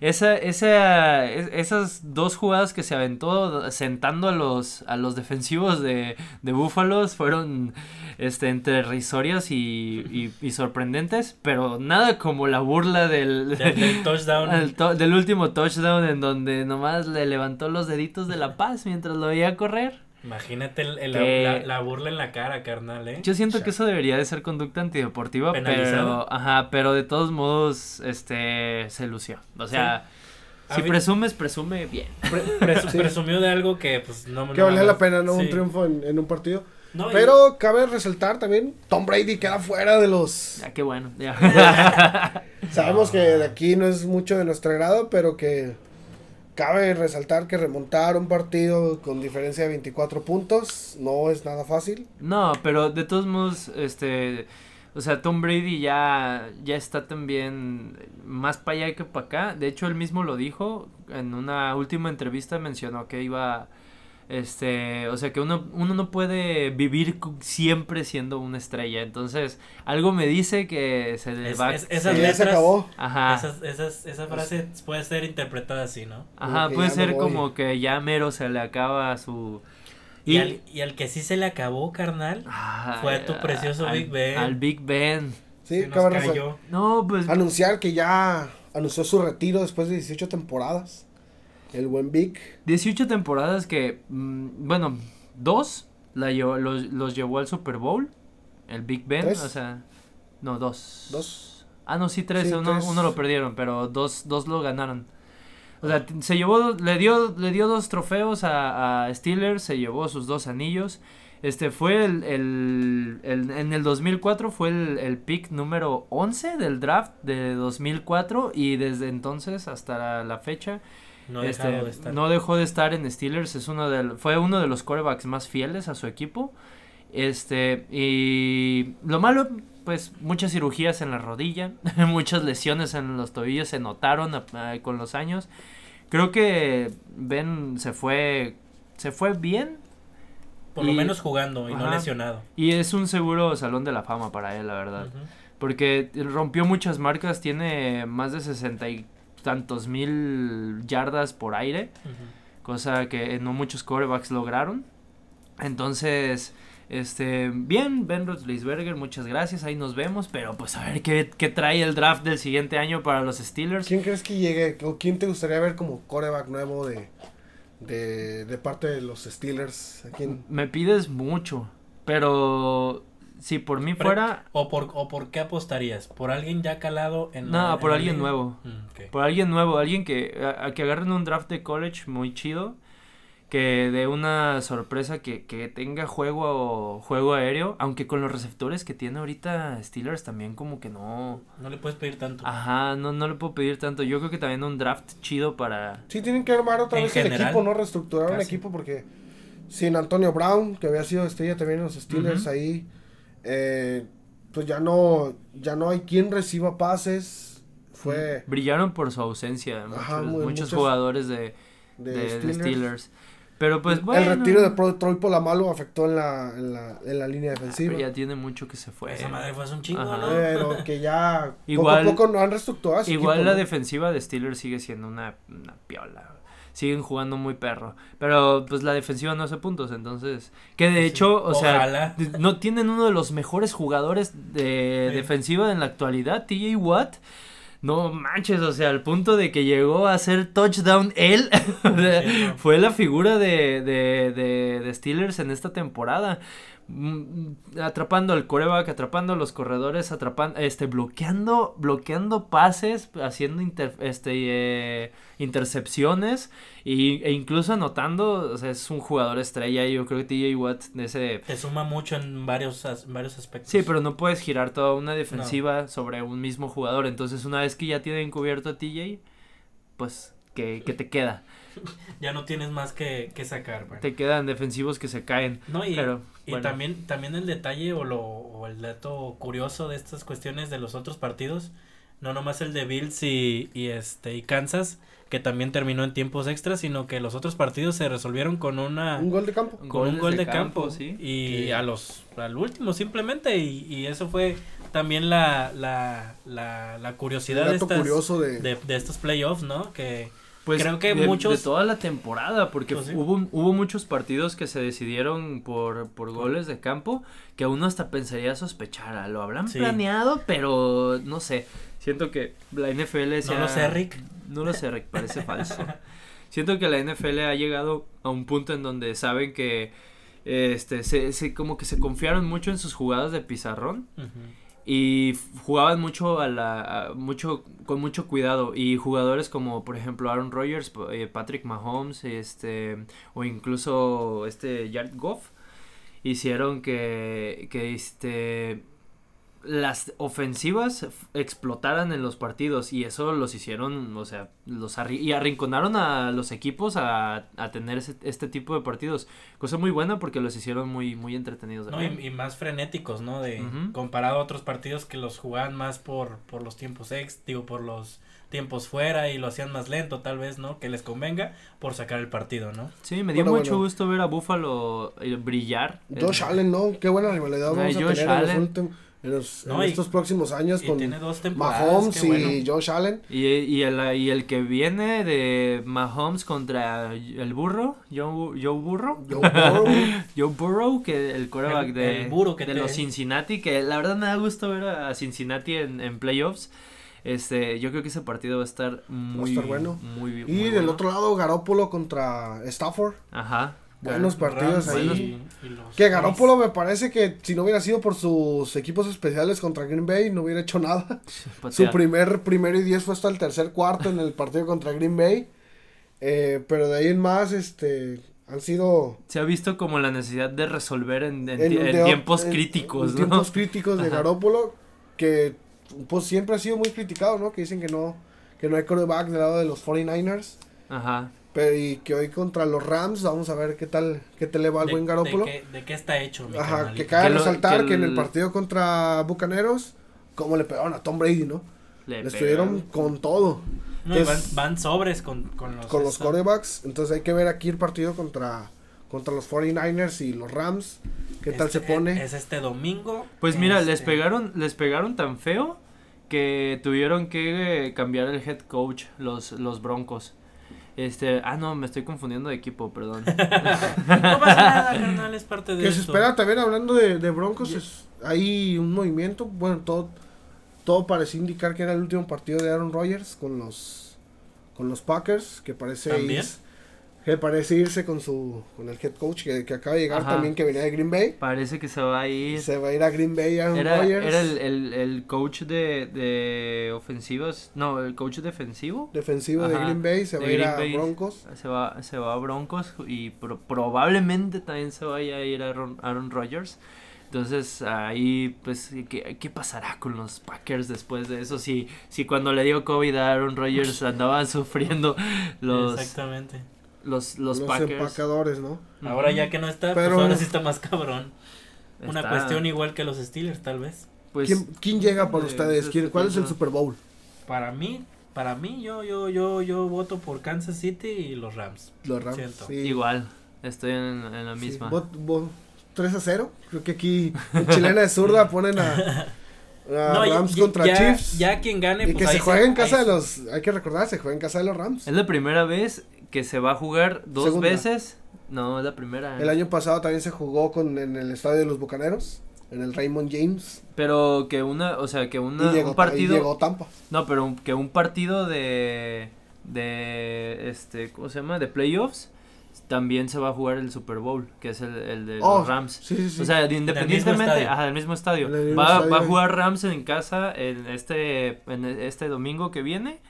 esa, esa, esas dos jugadas que se aventó sentando a los, a los defensivos de, de Búfalos fueron este, entre risorias y, y, sorprendentes, pero nada como la burla del, del, touchdown. del último touchdown en donde nomás le levantó los deditos de la paz mientras lo veía correr. Imagínate el, la, burla en la cara, carnal, ¿eh? Yo siento que eso debería de ser conducta antideportiva, pero, ajá, pero de todos modos, este, se lució. O sea, si presumes, presume bien. Presumió de algo que, pues, no Que valía la pena, ¿no? Un triunfo en, un partido. pero cabe resaltar también, Tom Brady queda fuera de los... Ya, qué bueno, Sabemos que de aquí no es mucho de nuestro grado, pero que Cabe resaltar que remontar un partido con diferencia de 24 puntos no es nada fácil. No, pero de todos modos, este, O sea, Tom Brady ya, ya está también más para allá que para acá. De hecho, él mismo lo dijo. En una última entrevista mencionó que iba este, o sea que uno, uno no puede vivir siempre siendo una estrella. Entonces, algo me dice que se le va. Es, esas letras, se acabó. Ajá. esa frase puede ser interpretada así, ¿no? Ajá, puede ser como que ya mero se le acaba su. Y, y, al, que sí se le acabó, carnal, fue a tu precioso Big Ben. Al Big Ben. Sí, cabrón. No, pues. Anunciar que ya anunció su retiro después de 18 temporadas. El buen Vic. 18 temporadas que, mm, bueno, dos la llevó, los, los, llevó al Super Bowl. El Big Ben, o sea, no, dos. Dos. Ah, no, sí, tres. uno, uno, lo perdieron, pero dos, dos lo ganaron. O sea, se llevó, le dio, le dio dos trofeos a, a Steelers, se llevó sus dos anillos. Este fue el, el, el, en el 2004 fue el, el pick número 11 del draft de 2004 y desde entonces hasta la fecha no, este, de estar. no dejó de estar en Steelers, es uno fue uno de los quarterbacks más fieles a su equipo. Este, y lo malo, pues muchas cirugías en la rodilla, muchas lesiones en los tobillos se notaron con los años. Creo que Ben se fue, se fue bien. Por lo menos jugando y no lesionado. Y es un seguro salón de la fama para él, la verdad. Porque rompió muchas marcas, tiene más de 60 tantos mil yardas por aire, cosa que no muchos corebacks lograron. Entonces, este, bien, Ben Roethlisberger, muchas gracias, ahí nos vemos, pero pues a ver qué, qué, trae el draft del siguiente año para los Steelers. ¿Quién crees que llegue o quién te gustaría ver como coreback nuevo de, de, de parte de los Steelers? Me pides mucho, pero si por mí fuera... ¿O por, ¿O por qué apostarías? ¿Por alguien ya calado en No, por alguien nuevo. Mm, por alguien nuevo, alguien que, a, que agarren un draft de college muy chido, que de una sorpresa que, que tenga juego juego aéreo, aunque con los receptores que tiene ahorita Steelers también como que no... No le puedes pedir tanto. Ajá, no, no le puedo pedir tanto. Yo creo que también un draft chido para... Sí, tienen que armar otra vez el equipo, ¿no? Reestructurar un equipo porque sin Antonio Brown, que había sido estrella también en los Steelers, ahí eh, pues ya no, ya no hay quien reciba pases. Fue... Brillaron por su ausencia muchos, jugadores de, Steelers. Pero pues bueno. El retiro de Troy Polamalu afectó en la, en la, en la línea defensiva. ya tiene mucho que se fue. Esa madre fue un chingo, ¿no? Pero que ya igual, poco a poco no han reestructurado. Igual la defensiva de Steelers sigue siendo una, una piola siguen jugando muy perro. Pero pues la defensiva no hace puntos, entonces. Que de hecho, o sea, no tienen uno de los mejores jugadores de defensiva en la actualidad, TJ Watt. No manches, o sea, al punto de que llegó a hacer touchdown él. fue la figura de, de, de, de Steelers en esta temporada. Mm, atrapando al coreback, atrapando a los corredores, atrapando, este, bloqueando, bloqueando pases, haciendo este, eh, intercepciones y, e incluso anotando, o sea, es un jugador estrella y yo creo que TJ Watt ese... Te suma mucho en varios, varios aspectos. Sí, pero no puedes girar toda una defensiva sobre un mismo jugador, entonces una vez que ya tienen cubierto a TJ, pues, que, que te queda? ya no tienes más que, sacar. Te quedan defensivos que se caen. No, y, y también, también el detalle o, lo, o el dato curioso de estas cuestiones de los otros partidos, no nomás el de Bills y, y, este, y Kansas, que también terminó en tiempos extras, sino que los otros partidos se resolvieron con una... Un gol de campo. Con un gol de, campo, sí. Y a los, al último simplemente, y, y eso fue también la, la, la, la curiosidad de, curioso de... de estos playoffs, ¿no? Que pues creo que muchos de toda la temporada porque pues hubo hubo muchos partidos que se decidieron por por goles de campo que uno hasta pensaría sospechar lo habrán planeado pero no sé siento que la NFL no lo sé Rick. no lo sé Rick parece falso. Siento que la NFL ha llegado a un punto en donde saben que este se, se como que se confiaron mucho en sus jugadas de pizarrón y jugaban mucho a la mucho con mucho cuidado. Y jugadores como por ejemplo Aaron Rodgers, eh, Patrick Mahomes, este o incluso este Jared Goff hicieron que que este las ofensivas explotaran en los partidos y eso los hicieron, o sea, los y arrinconaron a los equipos a, a tener este tipo de partidos. Cosa muy buena porque los hicieron muy, muy entretenidos. No, y, más frenéticos, ¿no? De, Comparado a otros partidos que los jugaban más por, por los tiempos ex, digo, por los tiempos fuera y lo hacían más lento, tal vez, ¿no? Que les convenga por sacar el partido, ¿no? Sí, me dio mucho gusto ver a Buffalo eh, brillar. Josh Allen, ¿no? Qué buena rivalidad vamos a tener Allen. en, los, en, estos próximos años con Mahomes y Josh Allen. Y, y, el, y el que viene de Mahomes contra el burro, Joe, Joe Burro. Joe Burrow. Joe Burrow, que el quarterback de, de los Cincinnati, que la verdad me da gusto ver a Cincinnati en, en playoffs. Este, yo creo que ese partido va a estar muy, bueno. Muy, y del otro lado, Garópolo contra Stafford. Ajá. Buenos partidos ahí. que Garópolo me parece que si no hubiera sido por sus equipos especiales contra Green Bay, no hubiera hecho nada. Su primer primero y diez fue hasta el tercer cuarto en el partido contra Green Bay. Eh, pero de ahí en más, este, han sido... Se ha visto como la necesidad de resolver en, tiempos críticos, en, tiempos críticos de Garópolo, que pues siempre ha sido muy criticado, ¿no? Que dicen que no, que no hay quarterback del lado de los 49ers. Ajá. Pero y que hoy contra los Rams, vamos a ver qué tal, qué te le va al buen Garópolo. De qué, está hecho, mi Ajá, que cabe resaltar que, en el partido contra Bucaneros, como le pegaron a Tom Brady, ¿no? Le, estuvieron con todo. No, van, sobres con, con los... Con los quarterbacks, entonces hay que ver aquí el partido contra, contra los 49ers y los Rams. ¿Qué tal se este, pone? Es este domingo. Pues mira, les este pegaron, les pegaron tan feo que tuvieron que eh, cambiar el head coach, los, los Broncos. Este, ah, no, me estoy confundiendo de equipo, perdón. no pasa nada, carnal, es parte de Que se espera también, hablando de, de Broncos, es, hay un movimiento, bueno, todo, todo parecía indicar que era el último partido de Aaron Rodgers con los, con los Packers, que parece... ¿También? Que parece irse con su con el head coach que, que acaba de llegar también, que venía de Green Bay. Parece que se va a ir. Se va a ir a Green Bay a era, Era el, el, el coach de, de ofensivas. No, el coach defensivo. Defensivo de Green Bay. Se va a ir a Broncos. Se va, se va a Broncos y probablemente también se vaya a ir a Aaron, Aaron Rodgers. Entonces ahí, pues, ¿qué, ¿qué, pasará con los Packers después de eso? Si, si cuando le dio COVID a Aaron Rodgers andaban sufriendo los... Exactamente los, los, los empacadores, ¿no? Ahora ya que no está, pues ahora sí está más cabrón. Una cuestión igual que los Steelers, tal vez. Pues, ¿Quién, llega para ustedes? ¿Cuál es el Super Bowl? Para mí, para mí, yo, yo, yo, yo voto por Kansas City y los Rams. Los Rams. Igual, estoy en, la misma. 3 a 0. Creo que aquí en Chilena de Zurda ponen a, Rams contra Chiefs. Ya quien gane, y pues que se juegue en casa de los. Hay que recordar, se juega en casa de los Rams. Es la primera vez que se va a jugar dos veces. No, es la primera. El año pasado también se jugó con en el estadio de los Bucaneros, en el Raymond James. Pero que una, o sea, que una, un partido. llegó Tampa. No, pero que un partido de, de, este, ¿cómo se llama? De playoffs también se va a jugar el Super Bowl, que es el, el de los oh, Rams. O sea, independientemente, ajá, del mismo estadio. va, va, a jugar Rams en casa en este en este domingo que viene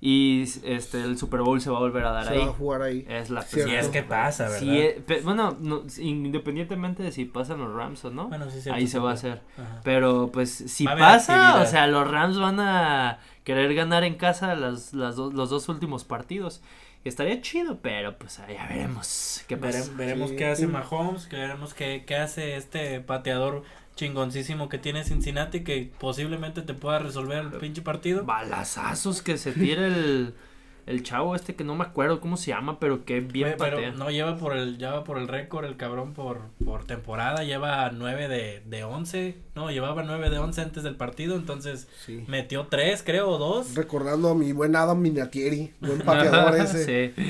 y este el Super Bowl se va a volver a dar se ahí. va a jugar ahí. Es la Si es que pasa, ¿verdad? bueno, independientemente de si pasan los Rams o no, ahí se va a hacer. Pero pues si pasa, o sea, los Rams van a querer ganar en casa las, las los dos últimos partidos. Estaría chido, pero pues ya veremos qué veremos qué hace Mahomes, que veremos qué, qué hace este pateador chingoncísimo que tiene Cincinnati que posiblemente te pueda resolver el pinche partido. Balazazos que se tira el el chavo este que no me acuerdo cómo se llama, pero que bien patea. no, lleva por el lleva por el récord el cabrón por, por temporada, lleva 9 de, de 11, no, llevaba 9 de 11 antes del partido, entonces metió 3, creo, o 2. Recordando a mi buen Adam Minatieri, buen pateador ese. sí.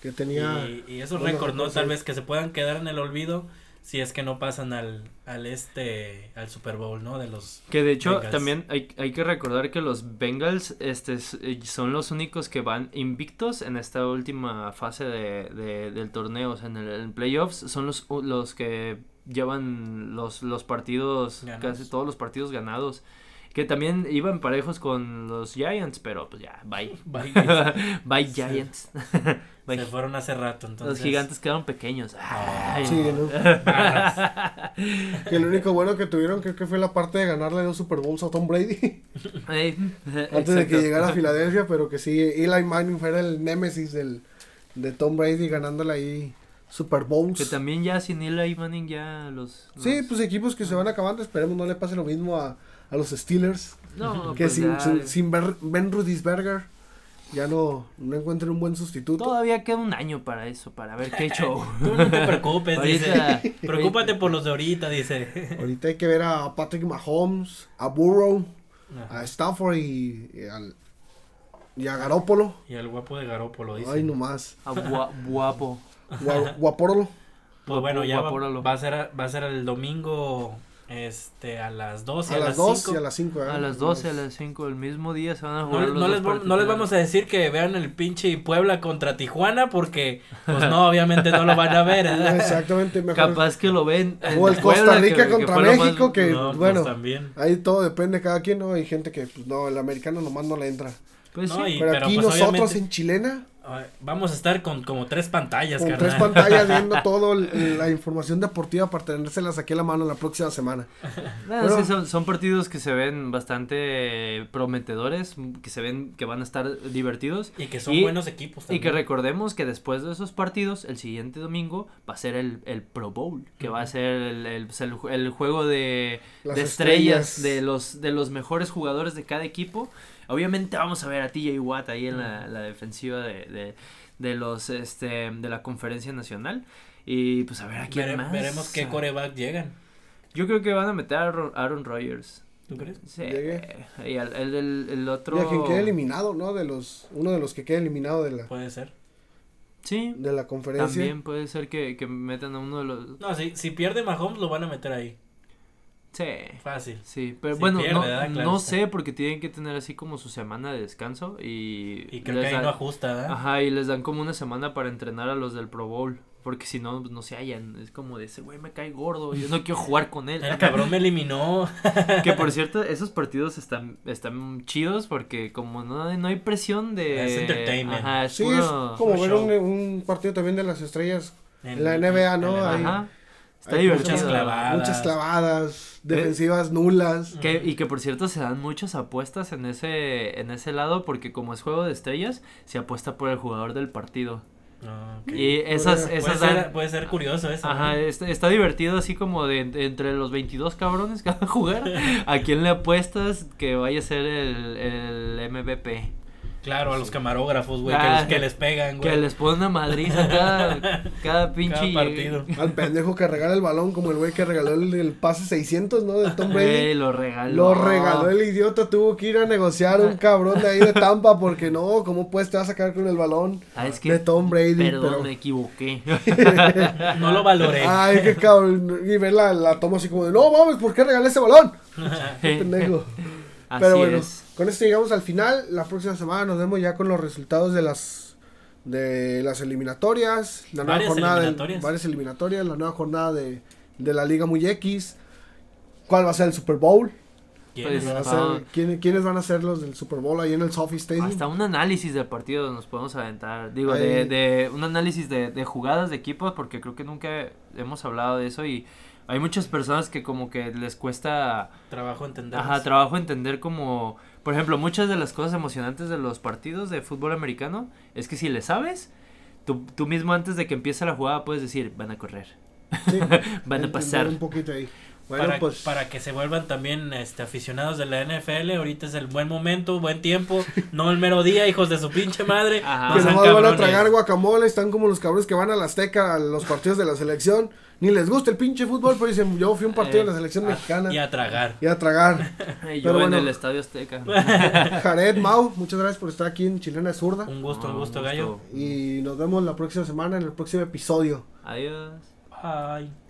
Que tenía... Y, y esos récords, ¿no? Tal vez que se puedan quedar en el olvido si es que no pasan al, al este al Super Bowl, ¿no? De los Que de hecho también hay, hay que recordar que los Bengals este eh, son los únicos que van invictos en esta última fase de, de del torneo, o sea, en el playoffs son los los que llevan los los partidos casi todos los partidos ganados. Que también iban parejos con los Giants, pero pues ya, bye. Bye, bye Giants. Se fueron hace rato, entonces. Los gigantes quedaron pequeños. Ay, sí, ¿no? que lo único bueno que tuvieron creo que fue la parte de ganarle dos Super Bowls a Tom Brady. Antes de que llegara a Filadelfia, pero que sí, Eli Manning fue el némesis del, de Tom Brady ganándole ahí Super Bowls. Que también ya sin Eli Manning ya los, Sí, pues equipos que se van acabando, esperemos no le pase lo mismo a, a los Steelers. No, que pues sin, sin, Ben Rudisberger ya no, no encuentren un buen sustituto. Todavía queda un año para eso, para ver qué hecho. Tú no te preocupes, dice. Preocúpate por los de ahorita, dice. Ahorita hay que ver a Patrick Mahomes, a Burrow, a Stafford y, al, y a Garópolo. Y al guapo de Garópolo, dice. Ay, nomás. A guapo. guapórolo. Pues bueno, ya va, a ser, va a ser el domingo este, a las 12, a, las 2 y a las 5. A las 12, a las 5 el mismo día se van a jugar. No, no, les, no les vamos a decir que vean el pinche Puebla contra Tijuana porque, pues no, obviamente no lo van a ver. Exactamente, mejor. Capaz que lo ven. O el Costa Rica contra México, que, pues bueno, también. ahí todo depende de cada quien, ¿no? Hay gente que, pues no, el americano nomás no le entra. Pues sí, pero, aquí pues, nosotros en chilena Vamos a estar con como tres pantallas, Con tres pantallas viendo toda la información deportiva para tenérselas aquí a la mano la próxima semana. son, partidos que se ven bastante prometedores, que se ven que van a estar divertidos. Y que son buenos equipos también. Y que recordemos que después de esos partidos, el siguiente domingo va a ser el, el Pro Bowl, que va a ser el, el, pues, el juego de, de estrellas, de los, de los mejores jugadores de cada equipo. Obviamente vamos a ver a TJ Watt ahí en la, la defensiva de, de, los este de la conferencia nacional. Y pues a ver a quién más. Veremos qué coreback llegan. Yo creo que van a meter a Aaron, Rodgers. ¿Tú crees? Sí. Y el, el, el, otro. Y a quien quede eliminado, ¿no? De los, uno de los que quede eliminado de la. Puede ser. Sí. De la conferencia. También puede ser que, que metan a uno de los. No, si, si pierde Mahomes, lo van a meter ahí. Sí. Fácil. Sí, pero bueno, no, no sé porque tienen que tener así como su semana de descanso y... Y creo que ahí no ajusta, ¿eh? Ajá, y les dan como una semana para entrenar a los del Pro Bowl. Porque si no, no se hallan. Es como de ese güey me cae gordo. Yo no quiero jugar con él. El cabrón me eliminó. que por cierto, esos partidos están, están chidos porque como no, no hay presión de. Es entertainment. Ajá, es sí, es como ver un, un, partido también de las estrellas en, la NBA, ¿no? Ajá. Está divertido. Muchas clavadas. Muchas clavadas, defensivas nulas. Que, y que por cierto se dan muchas apuestas en ese, en ese lado porque como es juego de estrellas, se apuesta por el jugador del partido. Y esas, esas puede, ser, puede ser curioso eso. Ajá, está, divertido así como de, entre los 22 cabrones que van a jugar. ¿A quién le apuestas que vaya a ser el, el MVP? Claro, a los camarógrafos, güey, que, les, que, les pegan, güey. Que les ponen una madriza cada, cada pinche partido. Al pendejo que regala el balón, como el güey que regaló el, pase 600, ¿no? De Tom Brady. lo regaló. Lo regaló el idiota, tuvo que ir a negociar un cabrón de ahí de Tampa, porque no, ¿cómo puedes te vas a sacar con el balón ah, es que, de Tom Brady? Perdón, pero... me equivoqué. no lo valoré. Ay, qué cabrón. Y ver la, la toma así como de, no mames, ¿por qué regalé ese balón? pendejo. Pero bueno, con esto llegamos al final. La próxima semana nos vemos ya con los resultados de las de las eliminatorias, la nueva jornada De, varias eliminatorias, la nueva jornada de, de la Liga Muy X. ¿Cuál va a ser el Super Bowl? ¿Quiénes, van a ser, ¿quiénes, van a ser los del Super Bowl ahí en el Sophie Stadium? Hasta un análisis del partido nos podemos aventar. Digo, de, de, un análisis de, de jugadas de equipos, porque creo que nunca hemos hablado de eso y hay muchas personas que como que les cuesta trabajo entender. Ajá, trabajo entender como, por ejemplo, muchas de las cosas emocionantes de los partidos de fútbol americano es que si le sabes, tú, tú mismo antes de que empiece la jugada puedes decir, van a correr. van a pasar. Un poquito ahí. para, pues... para que se vuelvan también este, aficionados de la NFL, ahorita es el buen momento, buen tiempo, no el mero día, hijos de su pinche madre. Ajá. Que no van a tragar guacamole, están como los cabrones que van a la Azteca a los partidos de la selección ni les gusta el pinche fútbol, pero dicen, yo fui a un partido de la selección mexicana. Y a tragar. Y a tragar. yo en el Estadio Azteca. Jared, Mau, muchas gracias por estar aquí en Chilena Zurda. Un gusto, un gusto, gallo. Y nos vemos la próxima semana en el próximo episodio. Adiós. Bye.